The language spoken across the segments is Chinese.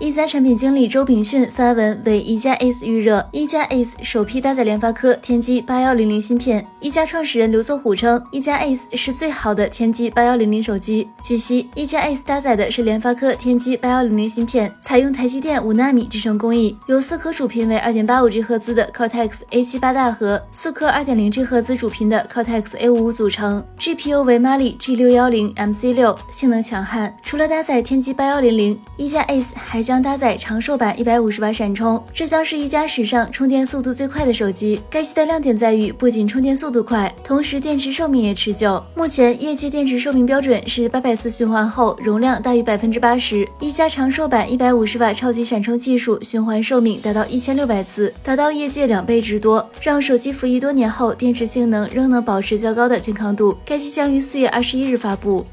一加产品经理周炳迅发文为一加 Ace 预热，一加 Ace 首批搭载联发科天玑八幺零零芯片。一加创始人刘作虎称，一加 Ace 是最好的天玑八幺零零手机。据悉，一加 Ace 搭载的是联发科天玑八幺零零芯片，采用台积电五纳米制程工艺，由四颗主频为二点八五 G 赫兹的 Cortex A 七八大核，四颗二点零 G 赫兹主频的 Cortex A 五五组成，GPU 为 Mali G 六幺零 MC 六，性能强悍。除了搭载天玑八幺零零，一加 Ace 还将搭载长寿版一百五十瓦闪充，这将是一加史上充电速度最快的手机。该机的亮点在于，不仅充电速度快，同时电池寿命也持久。目前业界电池寿命标准是八百次循环后容量大于百分之八十。一加长寿版一百五十瓦超级闪充技术，循环寿命达到一千六百次，达到业界两倍之多，让手机服役多年后电池性能仍能保持较高的健康度。该机将于四月二十一日发布。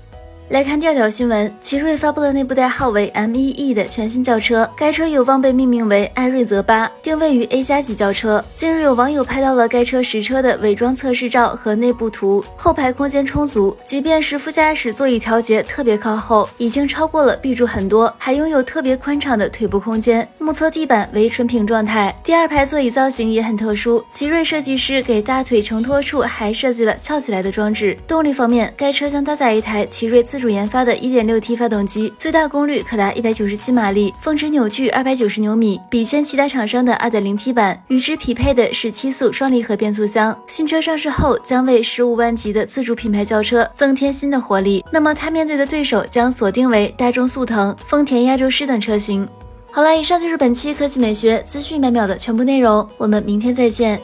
来看第二条新闻，奇瑞发布了内部代号为 MEE 的全新轿车，该车有望被命名为艾瑞泽八，定位于 A 加级轿车。近日有网友拍到了该车实车的伪装测试照和内部图，后排空间充足，即便是副驾驶座椅调节特别靠后，已经超过了 B 柱很多，还拥有特别宽敞的腿部空间。目测地板为纯平状态，第二排座椅造型也很特殊，奇瑞设计师给大腿承托处还设计了翘起来的装置。动力方面，该车将搭载一台奇瑞自主研发的 1.6T 发动机，最大功率可达197马力，峰值扭矩290牛米，比肩其他厂商的 2.0T 版。与之匹配的是七速双离合变速箱。新车上市后将为15万级的自主品牌轿车增添新的活力。那么它面对的对手将锁定为大众速腾、丰田亚洲狮等车型。好了，以上就是本期科技美学资讯百秒的全部内容，我们明天再见。